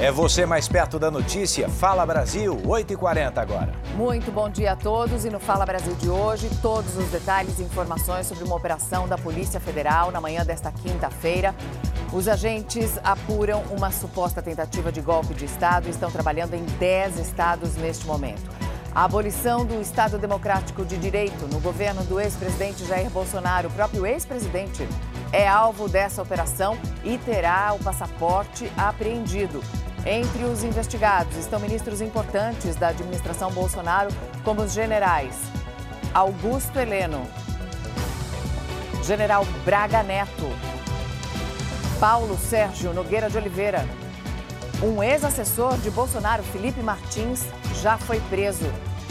É você mais perto da notícia. Fala Brasil, 8h40 agora. Muito bom dia a todos. E no Fala Brasil de hoje, todos os detalhes e informações sobre uma operação da Polícia Federal na manhã desta quinta-feira. Os agentes apuram uma suposta tentativa de golpe de Estado e estão trabalhando em 10 estados neste momento. A abolição do Estado Democrático de Direito no governo do ex-presidente Jair Bolsonaro, o próprio ex-presidente, é alvo dessa operação e terá o passaporte apreendido. Entre os investigados estão ministros importantes da administração Bolsonaro, como os generais Augusto Heleno, General Braga Neto, Paulo Sérgio Nogueira de Oliveira. Um ex-assessor de Bolsonaro, Felipe Martins, já foi preso.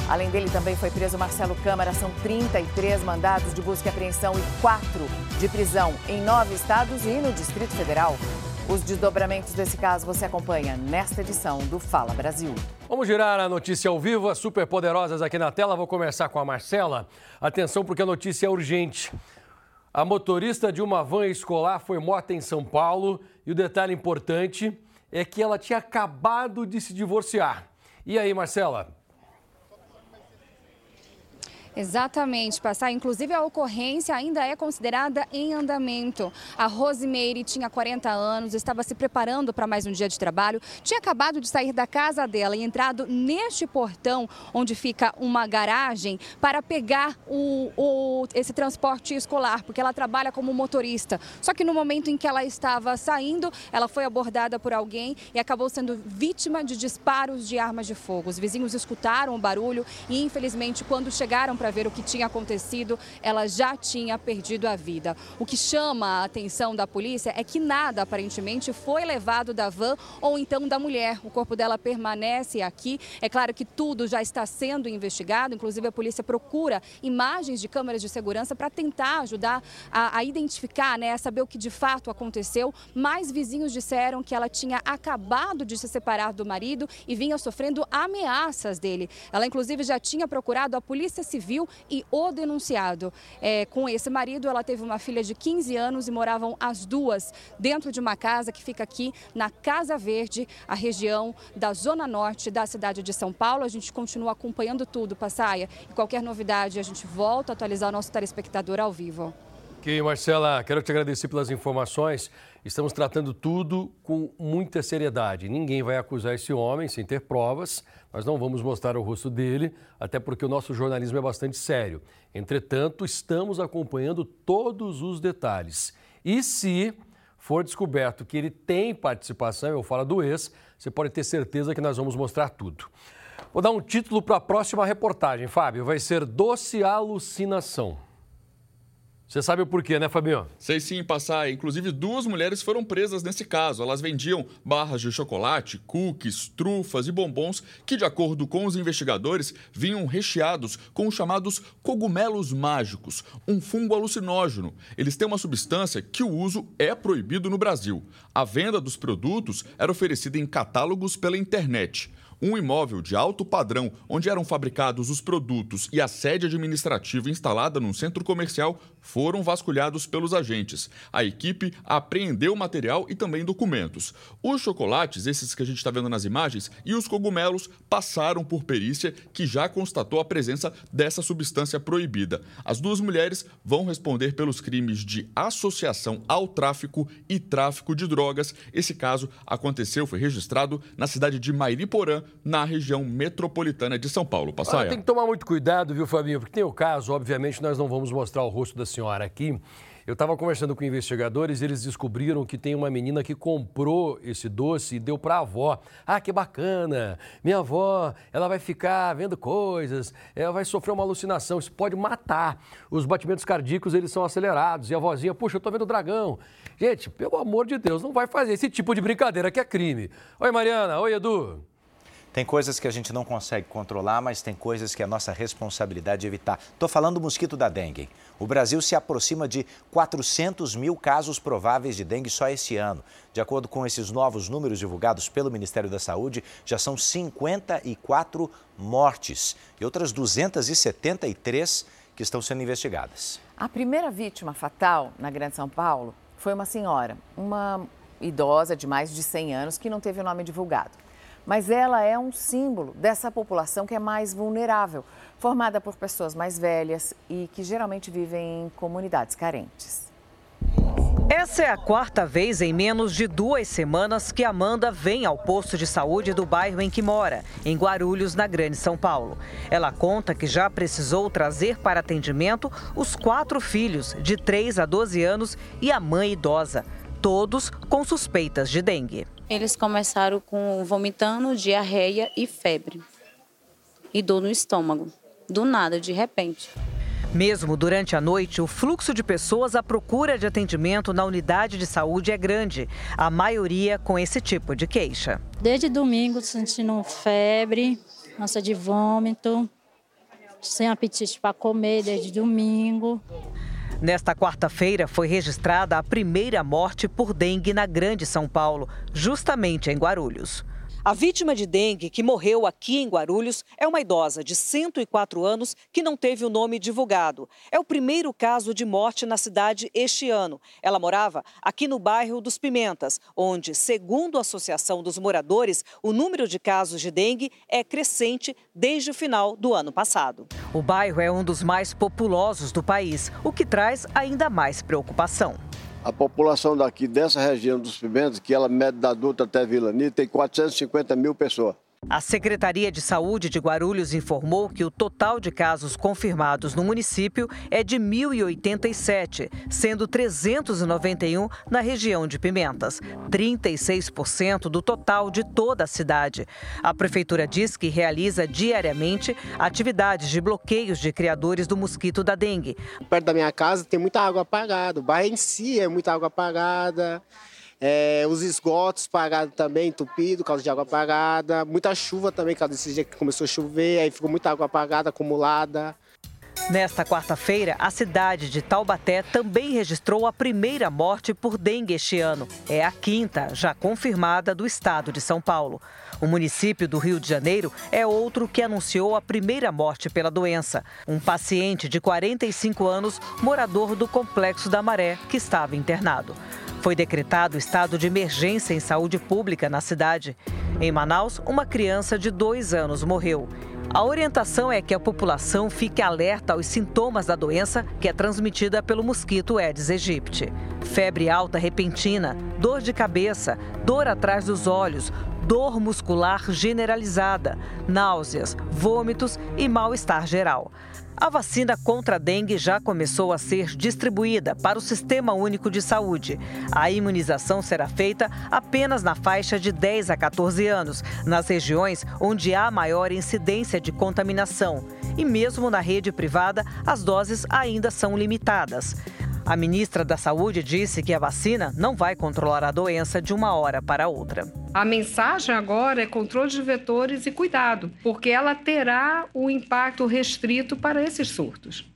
Além dele, também foi preso Marcelo Câmara. São 33 mandados de busca e apreensão e 4 de prisão em nove estados e no Distrito Federal. Os desdobramentos desse caso você acompanha nesta edição do Fala Brasil. Vamos girar a notícia ao vivo, as superpoderosas aqui na tela. Vou começar com a Marcela. Atenção, porque a notícia é urgente. A motorista de uma van escolar foi morta em São Paulo e o detalhe importante é que ela tinha acabado de se divorciar. E aí, Marcela? Exatamente, passar. Inclusive, a ocorrência ainda é considerada em andamento. A Rosemeire tinha 40 anos, estava se preparando para mais um dia de trabalho, tinha acabado de sair da casa dela e entrado neste portão onde fica uma garagem para pegar o, o, esse transporte escolar, porque ela trabalha como motorista. Só que no momento em que ela estava saindo, ela foi abordada por alguém e acabou sendo vítima de disparos de armas de fogo. Os vizinhos escutaram o barulho e, infelizmente, quando chegaram para para ver o que tinha acontecido, ela já tinha perdido a vida. O que chama a atenção da polícia é que nada aparentemente foi levado da van ou então da mulher. O corpo dela permanece aqui. É claro que tudo já está sendo investigado, inclusive a polícia procura imagens de câmeras de segurança para tentar ajudar a, a identificar, né, a saber o que de fato aconteceu. Mais vizinhos disseram que ela tinha acabado de se separar do marido e vinha sofrendo ameaças dele. Ela inclusive já tinha procurado a Polícia Civil civil e o denunciado. É, com esse marido, ela teve uma filha de 15 anos e moravam as duas dentro de uma casa que fica aqui na Casa Verde, a região da Zona Norte da cidade de São Paulo. A gente continua acompanhando tudo, Passaia. E qualquer novidade, a gente volta a atualizar o nosso telespectador ao vivo. Ok, Marcela, quero te agradecer pelas informações. Estamos tratando tudo com muita seriedade. Ninguém vai acusar esse homem sem ter provas. Nós não vamos mostrar o rosto dele, até porque o nosso jornalismo é bastante sério. Entretanto, estamos acompanhando todos os detalhes. E se for descoberto que ele tem participação, eu falo do ex, você pode ter certeza que nós vamos mostrar tudo. Vou dar um título para a próxima reportagem, Fábio. Vai ser Doce Alucinação. Você sabe o porquê, né, Fabinho? Sei sim, passar. Inclusive, duas mulheres foram presas nesse caso. Elas vendiam barras de chocolate, cookies, trufas e bombons que, de acordo com os investigadores, vinham recheados com os chamados cogumelos mágicos, um fungo alucinógeno. Eles têm uma substância que o uso é proibido no Brasil. A venda dos produtos era oferecida em catálogos pela internet. Um imóvel de alto padrão, onde eram fabricados os produtos e a sede administrativa instalada num centro comercial, foram vasculhados pelos agentes. A equipe apreendeu material e também documentos. Os chocolates, esses que a gente está vendo nas imagens, e os cogumelos passaram por perícia que já constatou a presença dessa substância proibida. As duas mulheres vão responder pelos crimes de associação ao tráfico e tráfico de drogas. Esse caso aconteceu, foi registrado na cidade de Mairiporã, na região metropolitana de São Paulo. Passaia. Ah, tem que tomar muito cuidado, viu, Fabinho? Porque tem o caso, obviamente, nós não vamos mostrar o rosto da senhora aqui. Eu estava conversando com investigadores e eles descobriram que tem uma menina que comprou esse doce e deu para a avó. Ah, que bacana! Minha avó, ela vai ficar vendo coisas, ela vai sofrer uma alucinação, isso pode matar. Os batimentos cardíacos, eles são acelerados. E a vozinha, puxa, eu tô vendo dragão. Gente, pelo amor de Deus, não vai fazer esse tipo de brincadeira que é crime. Oi, Mariana. Oi, Edu. Tem coisas que a gente não consegue controlar, mas tem coisas que é nossa responsabilidade evitar. Estou falando do mosquito da dengue. O Brasil se aproxima de 400 mil casos prováveis de dengue só esse ano. De acordo com esses novos números divulgados pelo Ministério da Saúde, já são 54 mortes e outras 273 que estão sendo investigadas. A primeira vítima fatal na Grande São Paulo foi uma senhora, uma idosa de mais de 100 anos que não teve o nome divulgado. Mas ela é um símbolo dessa população que é mais vulnerável, formada por pessoas mais velhas e que geralmente vivem em comunidades carentes. Essa é a quarta vez em menos de duas semanas que Amanda vem ao posto de saúde do bairro em que mora, em Guarulhos, na Grande São Paulo. Ela conta que já precisou trazer para atendimento os quatro filhos, de 3 a 12 anos, e a mãe idosa, todos com suspeitas de dengue. Eles começaram com vomitando, diarreia e febre. E dor no estômago. Do nada, de repente. Mesmo durante a noite, o fluxo de pessoas à procura de atendimento na unidade de saúde é grande, a maioria com esse tipo de queixa. Desde domingo, sentindo febre, ânsia de vômito, sem apetite para comer desde domingo. Nesta quarta-feira foi registrada a primeira morte por dengue na Grande São Paulo, justamente em Guarulhos. A vítima de dengue que morreu aqui em Guarulhos é uma idosa de 104 anos que não teve o nome divulgado. É o primeiro caso de morte na cidade este ano. Ela morava aqui no bairro dos Pimentas, onde, segundo a Associação dos Moradores, o número de casos de dengue é crescente desde o final do ano passado. O bairro é um dos mais populosos do país, o que traz ainda mais preocupação. A população daqui, dessa região dos Pimentas, que ela mede da Dutra até Vila Nita, tem 450 mil pessoas. A Secretaria de Saúde de Guarulhos informou que o total de casos confirmados no município é de 1.087, sendo 391 na região de Pimentas, 36% do total de toda a cidade. A Prefeitura diz que realiza diariamente atividades de bloqueios de criadores do mosquito da dengue. Perto da minha casa tem muita água apagada, o bairro em si é muita água apagada. É, os esgotos parados também, entupido, causa de água parada. Muita chuva também, causa desse dia que começou a chover, aí ficou muita água parada, acumulada. Nesta quarta-feira, a cidade de Taubaté também registrou a primeira morte por dengue este ano. É a quinta, já confirmada, do estado de São Paulo. O município do Rio de Janeiro é outro que anunciou a primeira morte pela doença. Um paciente de 45 anos, morador do Complexo da Maré, que estava internado. Foi decretado estado de emergência em saúde pública na cidade. Em Manaus, uma criança de dois anos morreu. A orientação é que a população fique alerta aos sintomas da doença que é transmitida pelo mosquito Aedes aegypti. Febre alta repentina, dor de cabeça, dor atrás dos olhos, dor muscular generalizada, náuseas, vômitos e mal-estar geral. A vacina contra a dengue já começou a ser distribuída para o Sistema Único de Saúde. A imunização será feita apenas na faixa de 10 a 14 anos, nas regiões onde há maior incidência de contaminação. E mesmo na rede privada, as doses ainda são limitadas. A ministra da Saúde disse que a vacina não vai controlar a doença de uma hora para outra. A mensagem agora é controle de vetores e cuidado, porque ela terá o impacto restrito para esses surtos.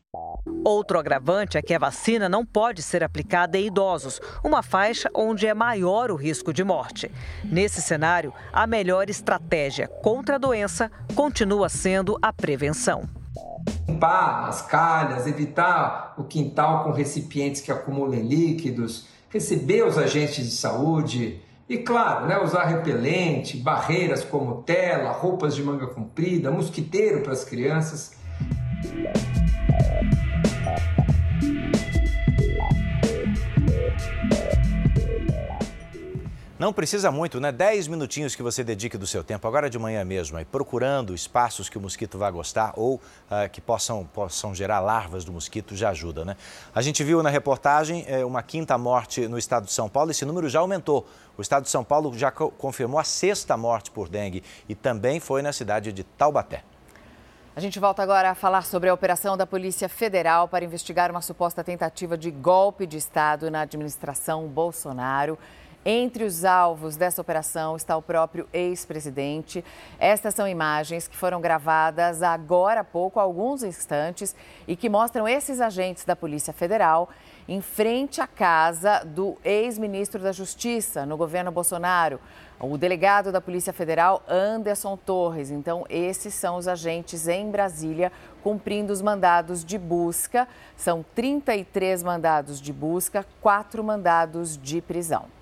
Outro agravante é que a vacina não pode ser aplicada em idosos, uma faixa onde é maior o risco de morte. Nesse cenário, a melhor estratégia contra a doença continua sendo a prevenção limpar as calhas, evitar o quintal com recipientes que acumulem líquidos, receber os agentes de saúde e, claro, né, usar repelente, barreiras como tela, roupas de manga comprida, mosquiteiro para as crianças. Não precisa muito, né? 10 minutinhos que você dedique do seu tempo, agora de manhã mesmo, aí, procurando espaços que o mosquito vai gostar ou uh, que possam, possam gerar larvas do mosquito, já ajuda, né? A gente viu na reportagem eh, uma quinta morte no estado de São Paulo, esse número já aumentou. O estado de São Paulo já co confirmou a sexta morte por dengue e também foi na cidade de Taubaté. A gente volta agora a falar sobre a operação da Polícia Federal para investigar uma suposta tentativa de golpe de Estado na administração Bolsonaro. Entre os alvos dessa operação está o próprio ex-presidente. Estas são imagens que foram gravadas agora há pouco, alguns instantes, e que mostram esses agentes da Polícia Federal em frente à casa do ex-ministro da Justiça no governo Bolsonaro, o delegado da Polícia Federal, Anderson Torres. Então, esses são os agentes em Brasília cumprindo os mandados de busca. São 33 mandados de busca, quatro mandados de prisão.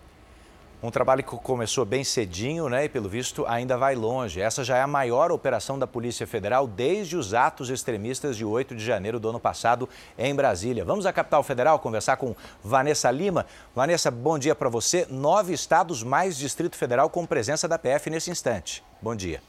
Um trabalho que começou bem cedinho, né? E pelo visto ainda vai longe. Essa já é a maior operação da Polícia Federal desde os atos extremistas de 8 de janeiro do ano passado em Brasília. Vamos à capital federal conversar com Vanessa Lima. Vanessa, bom dia para você. Nove estados mais Distrito Federal com presença da PF nesse instante. Bom dia.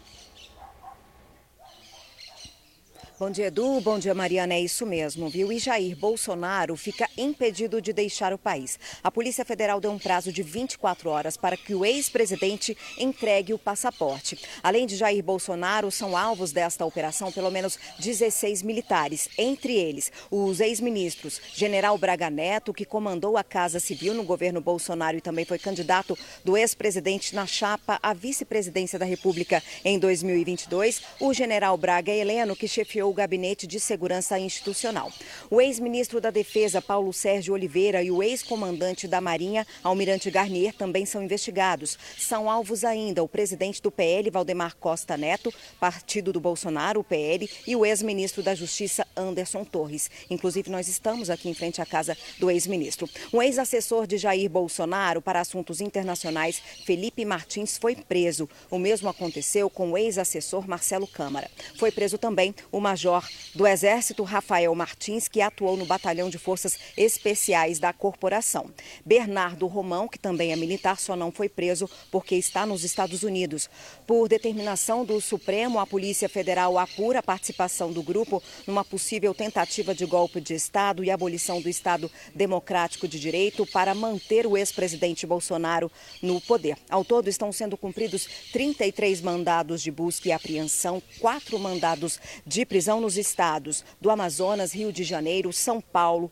Bom dia, Edu. Bom dia, Mariana. É isso mesmo, viu? E Jair Bolsonaro fica impedido de deixar o país. A Polícia Federal deu um prazo de 24 horas para que o ex-presidente entregue o passaporte. Além de Jair Bolsonaro, são alvos desta operação pelo menos 16 militares, entre eles os ex-ministros General Braga Neto, que comandou a Casa Civil no governo Bolsonaro e também foi candidato do ex-presidente na chapa à vice-presidência da República em 2022, o General Braga Heleno, que chefiou o Gabinete de Segurança Institucional. O ex-ministro da Defesa, Paulo Sérgio Oliveira, e o ex-comandante da Marinha, Almirante Garnier, também são investigados. São alvos ainda o presidente do PL, Valdemar Costa Neto, partido do Bolsonaro, o PL, e o ex-ministro da Justiça, Anderson Torres. Inclusive, nós estamos aqui em frente à casa do ex-ministro. Um ex-assessor de Jair Bolsonaro para assuntos internacionais, Felipe Martins, foi preso. O mesmo aconteceu com o ex-assessor Marcelo Câmara. Foi preso também o major major do Exército Rafael Martins, que atuou no Batalhão de Forças Especiais da corporação. Bernardo Romão, que também é militar, só não foi preso porque está nos Estados Unidos. Por determinação do Supremo, a Polícia Federal apura a participação do grupo numa possível tentativa de golpe de Estado e abolição do Estado Democrático de Direito para manter o ex-presidente Bolsonaro no poder. Ao todo, estão sendo cumpridos 33 mandados de busca e apreensão, quatro mandados de prisão prisão nos estados do Amazonas, Rio de Janeiro, São Paulo,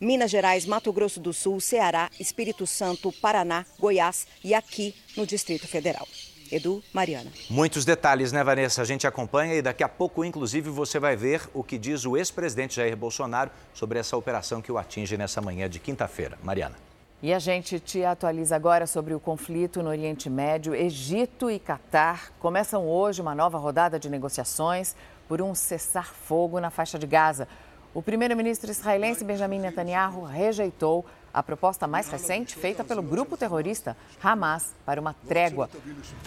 Minas Gerais, Mato Grosso do Sul, Ceará, Espírito Santo, Paraná, Goiás e aqui no Distrito Federal. Edu, Mariana. Muitos detalhes, né, Vanessa? A gente acompanha e daqui a pouco, inclusive, você vai ver o que diz o ex-presidente Jair Bolsonaro sobre essa operação que o atinge nessa manhã de quinta-feira. Mariana. E a gente te atualiza agora sobre o conflito no Oriente Médio. Egito e Catar começam hoje uma nova rodada de negociações por um cessar-fogo na faixa de Gaza. O primeiro-ministro israelense Benjamin Netanyahu rejeitou a proposta mais recente feita pelo grupo terrorista Hamas para uma trégua.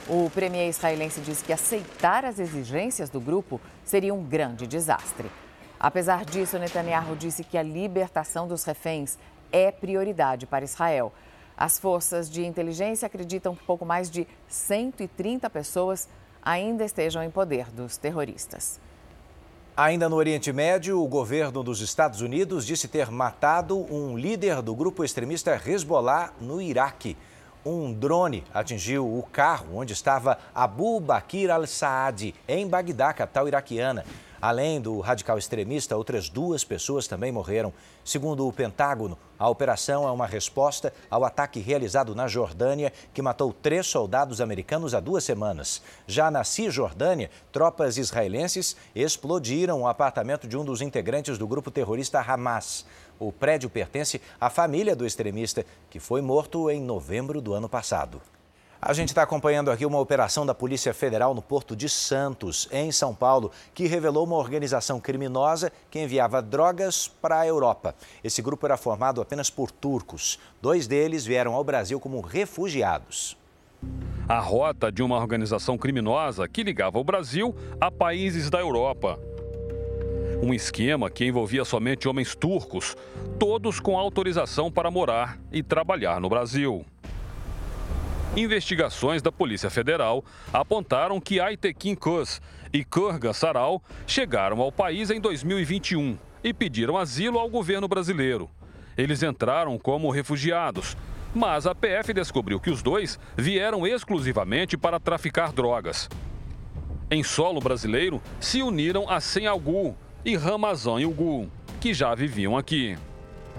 O premier israelense disse que aceitar as exigências do grupo seria um grande desastre. Apesar disso, Netanyahu disse que a libertação dos reféns é prioridade para Israel. As forças de inteligência acreditam que pouco mais de 130 pessoas ainda estejam em poder dos terroristas. Ainda no Oriente Médio, o governo dos Estados Unidos disse ter matado um líder do grupo extremista Hezbollah no Iraque. Um drone atingiu o carro onde estava Abu Bakr al-Saad, em Bagdá, capital iraquiana. Além do radical extremista, outras duas pessoas também morreram. Segundo o Pentágono, a operação é uma resposta ao ataque realizado na Jordânia, que matou três soldados americanos há duas semanas. Já na Cisjordânia, tropas israelenses explodiram o apartamento de um dos integrantes do grupo terrorista Hamas. O prédio pertence à família do extremista, que foi morto em novembro do ano passado. A gente está acompanhando aqui uma operação da Polícia Federal no Porto de Santos, em São Paulo, que revelou uma organização criminosa que enviava drogas para a Europa. Esse grupo era formado apenas por turcos. Dois deles vieram ao Brasil como refugiados. A rota de uma organização criminosa que ligava o Brasil a países da Europa. Um esquema que envolvia somente homens turcos, todos com autorização para morar e trabalhar no Brasil. Investigações da Polícia Federal apontaram que Aytekin Köz e Kurgan Saral chegaram ao país em 2021 e pediram asilo ao governo brasileiro. Eles entraram como refugiados, mas a PF descobriu que os dois vieram exclusivamente para traficar drogas. Em solo brasileiro, se uniram a Senhagu e Ramazan Yugu, que já viviam aqui.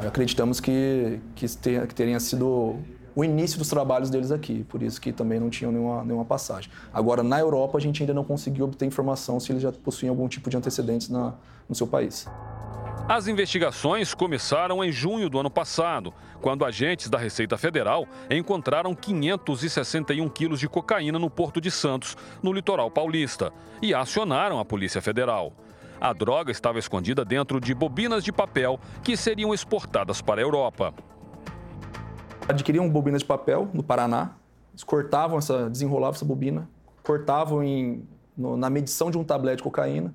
Acreditamos que, que, ter, que sido o início dos trabalhos deles aqui, por isso que também não tinham nenhuma, nenhuma passagem. Agora, na Europa, a gente ainda não conseguiu obter informação se eles já possuem algum tipo de antecedentes na, no seu país. As investigações começaram em junho do ano passado, quando agentes da Receita Federal encontraram 561 quilos de cocaína no Porto de Santos, no litoral paulista, e acionaram a Polícia Federal. A droga estava escondida dentro de bobinas de papel que seriam exportadas para a Europa adquiriam bobinas de papel no Paraná Eles cortavam essa, desenrolavam essa bobina, cortavam em, no, na medição de um tablete de cocaína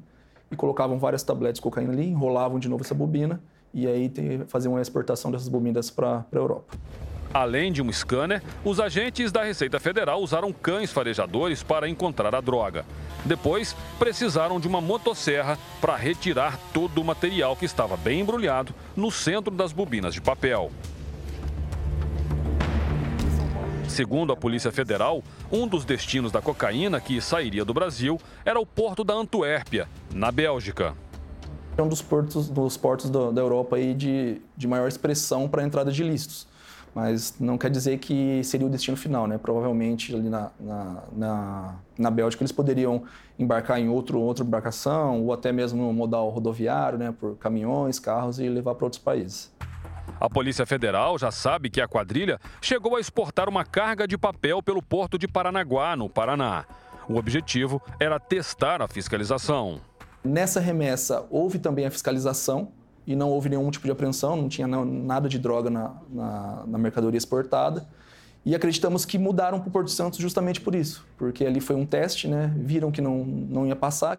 e colocavam várias tabletes de cocaína ali, enrolavam de novo essa bobina e aí te, faziam a exportação dessas bobinas para a Europa. Além de um scanner, os agentes da Receita Federal usaram cães farejadores para encontrar a droga. Depois, precisaram de uma motosserra para retirar todo o material que estava bem embrulhado no centro das bobinas de papel. Segundo a Polícia Federal, um dos destinos da cocaína que sairia do Brasil era o porto da Antuérpia, na Bélgica. É um dos portos, dos portos da, da Europa aí de, de maior expressão para a entrada de listos mas não quer dizer que seria o destino final, né? Provavelmente ali na, na, na, na Bélgica eles poderiam embarcar em outro, outra embarcação ou até mesmo no modal rodoviário, né? Por caminhões, carros e levar para outros países. A Polícia Federal já sabe que a quadrilha chegou a exportar uma carga de papel pelo porto de Paranaguá, no Paraná. O objetivo era testar a fiscalização. Nessa remessa houve também a fiscalização e não houve nenhum tipo de apreensão, não tinha nada de droga na, na, na mercadoria exportada. E acreditamos que mudaram para o Porto Santos justamente por isso, porque ali foi um teste, né? viram que não, não ia passar.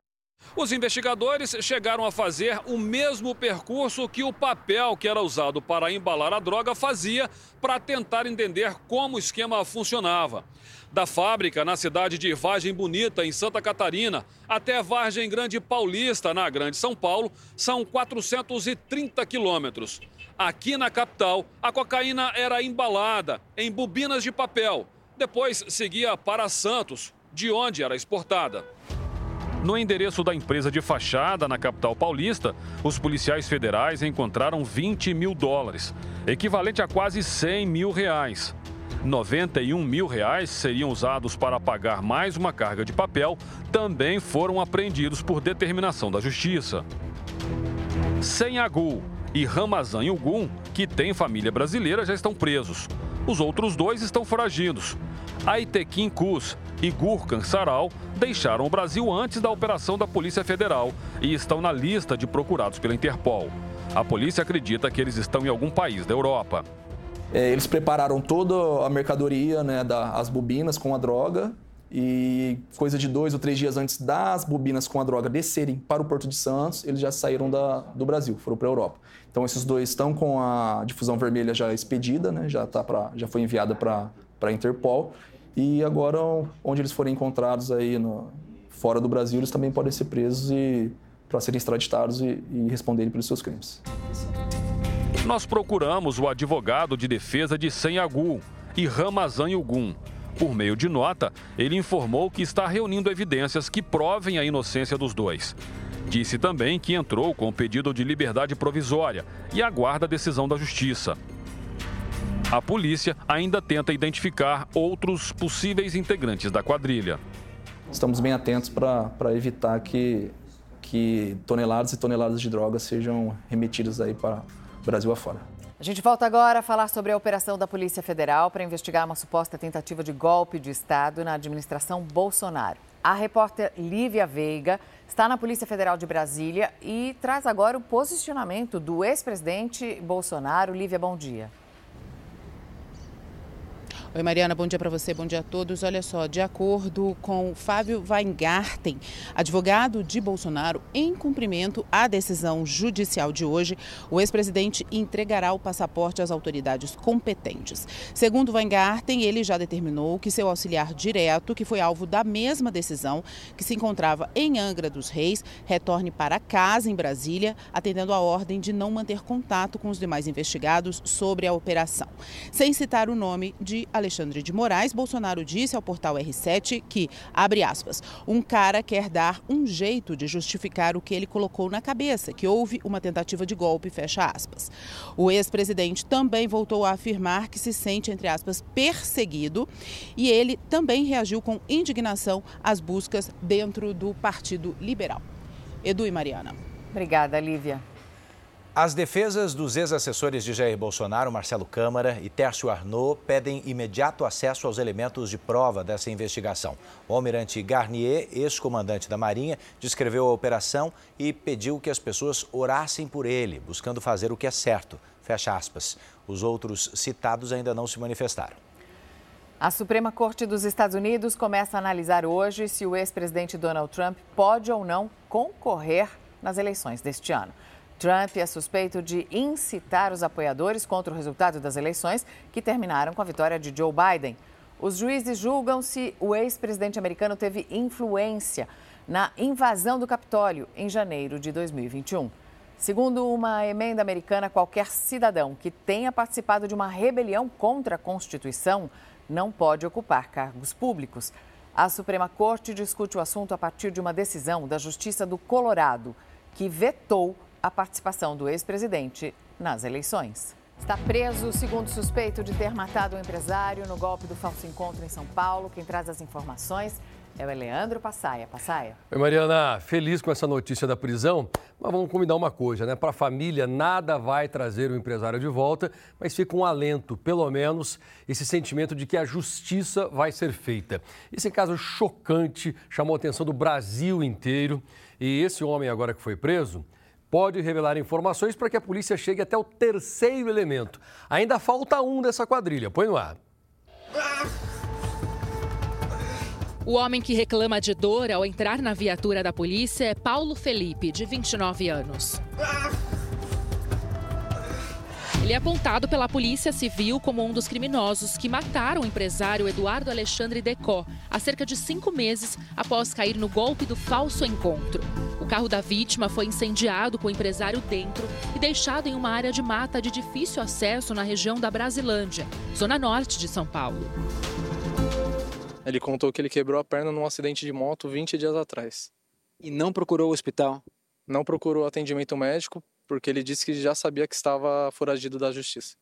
Os investigadores chegaram a fazer o mesmo percurso que o papel que era usado para embalar a droga fazia para tentar entender como o esquema funcionava da fábrica na cidade de Vargem Bonita, em Santa Catarina, até Vargem Grande Paulista, na Grande São Paulo, são 430 quilômetros. Aqui na capital, a cocaína era embalada em bobinas de papel. Depois seguia para Santos, de onde era exportada. No endereço da empresa de fachada na capital paulista, os policiais federais encontraram 20 mil dólares, equivalente a quase 100 mil reais. 91 mil reais seriam usados para pagar mais uma carga de papel, também foram apreendidos por determinação da Justiça. Senhagul e Ramazan Yugum, que têm família brasileira, já estão presos. Os outros dois estão foragidos. Aitekin Kus e Gurkan Saral deixaram o Brasil antes da operação da Polícia Federal e estão na lista de procurados pela Interpol. A polícia acredita que eles estão em algum país da Europa. É, eles prepararam toda a mercadoria, né, da, as bobinas com a droga e coisa de dois ou três dias antes das bobinas com a droga descerem para o Porto de Santos, eles já saíram da, do Brasil, foram para a Europa. Então esses dois estão com a difusão vermelha já expedida, né, já, tá pra, já foi enviada para a Interpol e agora onde eles forem encontrados aí no, fora do Brasil, eles também podem ser presos e para serem extraditados e, e responderem pelos seus crimes. Nós procuramos o advogado de defesa de Senhagul e Ramazan Yugum. Por meio de nota, ele informou que está reunindo evidências que provem a inocência dos dois. Disse também que entrou com pedido de liberdade provisória e aguarda a decisão da justiça. A polícia ainda tenta identificar outros possíveis integrantes da quadrilha. Estamos bem atentos para evitar que, que toneladas e toneladas de drogas sejam remetidas aí para Brasil afora. A gente volta agora a falar sobre a operação da Polícia Federal para investigar uma suposta tentativa de golpe de Estado na administração Bolsonaro. A repórter Lívia Veiga está na Polícia Federal de Brasília e traz agora o posicionamento do ex-presidente Bolsonaro. Lívia, bom dia. Oi, Mariana, bom dia para você, bom dia a todos. Olha só, de acordo com Fábio Weingarten, advogado de Bolsonaro, em cumprimento à decisão judicial de hoje, o ex-presidente entregará o passaporte às autoridades competentes. Segundo Weingarten, ele já determinou que seu auxiliar direto, que foi alvo da mesma decisão, que se encontrava em Angra dos Reis, retorne para casa em Brasília, atendendo a ordem de não manter contato com os demais investigados sobre a operação. Sem citar o nome de Alexandre de Moraes, Bolsonaro disse ao portal R7 que, abre aspas, um cara quer dar um jeito de justificar o que ele colocou na cabeça, que houve uma tentativa de golpe, fecha aspas. O ex-presidente também voltou a afirmar que se sente, entre aspas, perseguido e ele também reagiu com indignação às buscas dentro do Partido Liberal. Edu e Mariana. Obrigada, Lívia. As defesas dos ex-assessores de Jair Bolsonaro, Marcelo Câmara e Tércio Arnaud, pedem imediato acesso aos elementos de prova dessa investigação. O almirante Garnier, ex-comandante da Marinha, descreveu a operação e pediu que as pessoas orassem por ele, buscando fazer o que é certo. Fecha aspas. Os outros citados ainda não se manifestaram. A Suprema Corte dos Estados Unidos começa a analisar hoje se o ex-presidente Donald Trump pode ou não concorrer nas eleições deste ano. Trump é suspeito de incitar os apoiadores contra o resultado das eleições, que terminaram com a vitória de Joe Biden. Os juízes julgam se o ex-presidente americano teve influência na invasão do Capitólio em janeiro de 2021. Segundo uma emenda americana, qualquer cidadão que tenha participado de uma rebelião contra a Constituição não pode ocupar cargos públicos. A Suprema Corte discute o assunto a partir de uma decisão da Justiça do Colorado, que vetou a participação do ex-presidente nas eleições. Está preso o segundo suspeito de ter matado o um empresário no golpe do falso encontro em São Paulo. Quem traz as informações é o Leandro Passaia. Passaia. Oi, Mariana. Feliz com essa notícia da prisão, mas vamos combinar uma coisa, né? Para a família, nada vai trazer o empresário de volta, mas fica um alento, pelo menos, esse sentimento de que a justiça vai ser feita. Esse caso chocante chamou a atenção do Brasil inteiro e esse homem agora que foi preso pode revelar informações para que a polícia chegue até o terceiro elemento. Ainda falta um dessa quadrilha. Põe no ar. O homem que reclama de dor ao entrar na viatura da polícia é Paulo Felipe, de 29 anos. Ele é apontado pela Polícia Civil como um dos criminosos que mataram o empresário Eduardo Alexandre Decó há cerca de cinco meses após cair no golpe do falso encontro. O carro da vítima foi incendiado com o empresário dentro e deixado em uma área de mata de difícil acesso na região da Brasilândia, zona norte de São Paulo. Ele contou que ele quebrou a perna num acidente de moto 20 dias atrás. E não procurou o hospital? Não procurou atendimento médico porque ele disse que já sabia que estava foragido da justiça.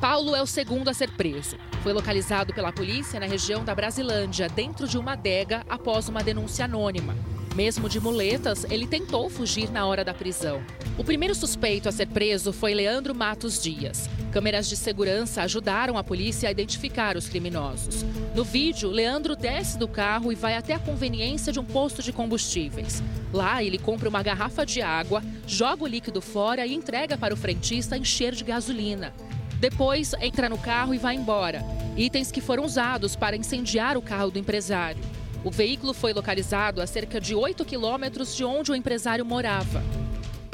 Paulo é o segundo a ser preso. Foi localizado pela polícia na região da Brasilândia, dentro de uma adega, após uma denúncia anônima. Mesmo de muletas, ele tentou fugir na hora da prisão. O primeiro suspeito a ser preso foi Leandro Matos Dias. Câmeras de segurança ajudaram a polícia a identificar os criminosos. No vídeo, Leandro desce do carro e vai até a conveniência de um posto de combustíveis. Lá, ele compra uma garrafa de água, joga o líquido fora e entrega para o frentista encher de gasolina. Depois, entra no carro e vai embora. Itens que foram usados para incendiar o carro do empresário. O veículo foi localizado a cerca de 8 quilômetros de onde o empresário morava.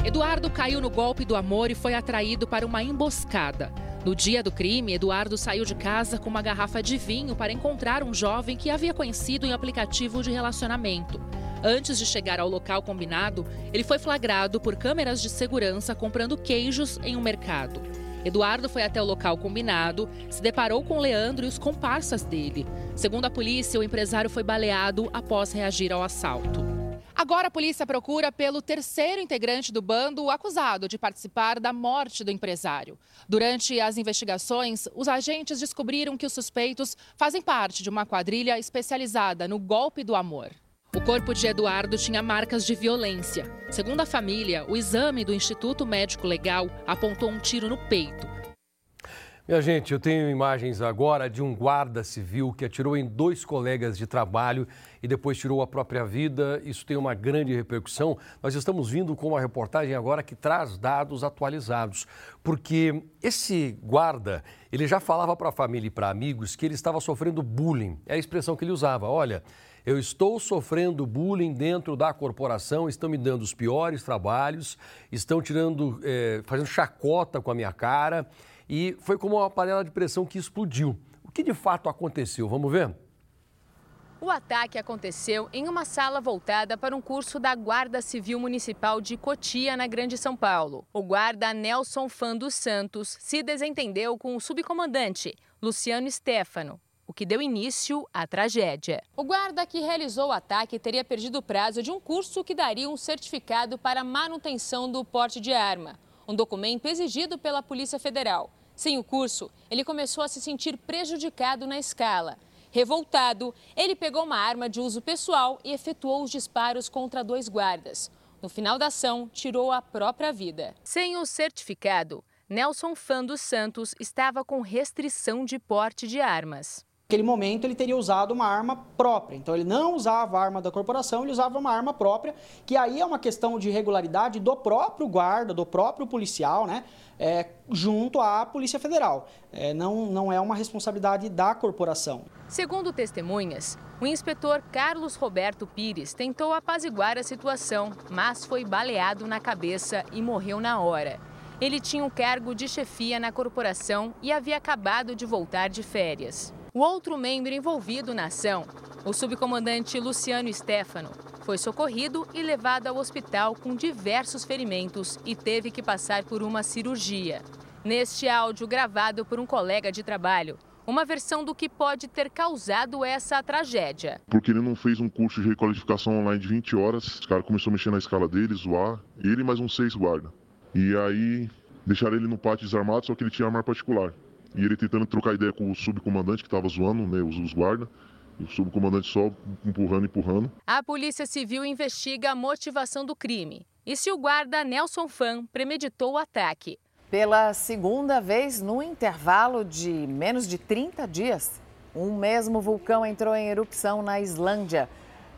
Eduardo caiu no golpe do amor e foi atraído para uma emboscada. No dia do crime, Eduardo saiu de casa com uma garrafa de vinho para encontrar um jovem que havia conhecido em aplicativo de relacionamento. Antes de chegar ao local combinado, ele foi flagrado por câmeras de segurança comprando queijos em um mercado. Eduardo foi até o local combinado, se deparou com Leandro e os comparsas dele. Segundo a polícia, o empresário foi baleado após reagir ao assalto. Agora a polícia procura pelo terceiro integrante do bando acusado de participar da morte do empresário. Durante as investigações, os agentes descobriram que os suspeitos fazem parte de uma quadrilha especializada no golpe do amor. O corpo de Eduardo tinha marcas de violência. Segundo a família, o exame do Instituto Médico Legal apontou um tiro no peito. Minha gente, eu tenho imagens agora de um guarda civil que atirou em dois colegas de trabalho e depois tirou a própria vida. Isso tem uma grande repercussão. Nós estamos vindo com uma reportagem agora que traz dados atualizados, porque esse guarda, ele já falava para a família e para amigos que ele estava sofrendo bullying. É a expressão que ele usava. Olha, eu estou sofrendo bullying dentro da corporação, estão me dando os piores trabalhos, estão tirando, é, fazendo chacota com a minha cara e foi como uma panela de pressão que explodiu. O que de fato aconteceu? Vamos ver? O ataque aconteceu em uma sala voltada para um curso da Guarda Civil Municipal de Cotia, na Grande São Paulo. O guarda Nelson dos Santos se desentendeu com o subcomandante, Luciano Stefano, o que deu início à tragédia. O guarda que realizou o ataque teria perdido o prazo de um curso que daria um certificado para manutenção do porte de arma, um documento exigido pela Polícia Federal. Sem o curso, ele começou a se sentir prejudicado na escala. Revoltado, ele pegou uma arma de uso pessoal e efetuou os disparos contra dois guardas. No final da ação, tirou a própria vida. Sem o certificado, Nelson Fã dos Santos estava com restrição de porte de armas. Naquele momento ele teria usado uma arma própria. Então ele não usava a arma da corporação, ele usava uma arma própria, que aí é uma questão de regularidade do próprio guarda, do próprio policial, né? É, junto à Polícia Federal. É, não, não é uma responsabilidade da corporação. Segundo testemunhas, o inspetor Carlos Roberto Pires tentou apaziguar a situação, mas foi baleado na cabeça e morreu na hora. Ele tinha um cargo de chefia na corporação e havia acabado de voltar de férias. O outro membro envolvido na ação, o subcomandante Luciano Stefano, foi socorrido e levado ao hospital com diversos ferimentos e teve que passar por uma cirurgia. Neste áudio gravado por um colega de trabalho, uma versão do que pode ter causado essa tragédia. Porque ele não fez um curso de requalificação online de 20 horas, os caras começaram a mexer na escala dele, zoar, ele mais uns seis guardas. E aí deixaram ele no pátio desarmado, só que ele tinha arma particular. E ele tentando trocar ideia com o subcomandante que estava zoando, né, os, os guardas. E o subcomandante só empurrando, empurrando. A Polícia Civil investiga a motivação do crime e se o guarda Nelson Fan premeditou o ataque. Pela segunda vez no intervalo de menos de 30 dias, um mesmo vulcão entrou em erupção na Islândia.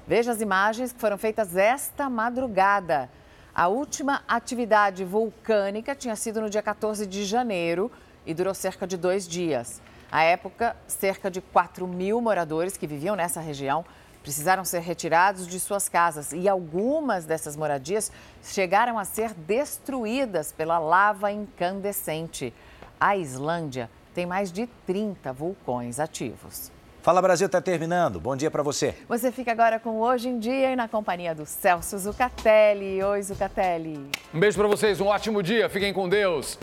Veja as imagens que foram feitas esta madrugada. A última atividade vulcânica tinha sido no dia 14 de janeiro e durou cerca de dois dias. À época, cerca de 4 mil moradores que viviam nessa região precisaram ser retirados de suas casas e algumas dessas moradias chegaram a ser destruídas pela lava incandescente. A Islândia tem mais de 30 vulcões ativos. Fala Brasil está terminando. Bom dia para você. Você fica agora com Hoje em Dia e na companhia do Celso Zucatelli. Oi, Zucatelli. Um beijo para vocês, um ótimo dia. Fiquem com Deus.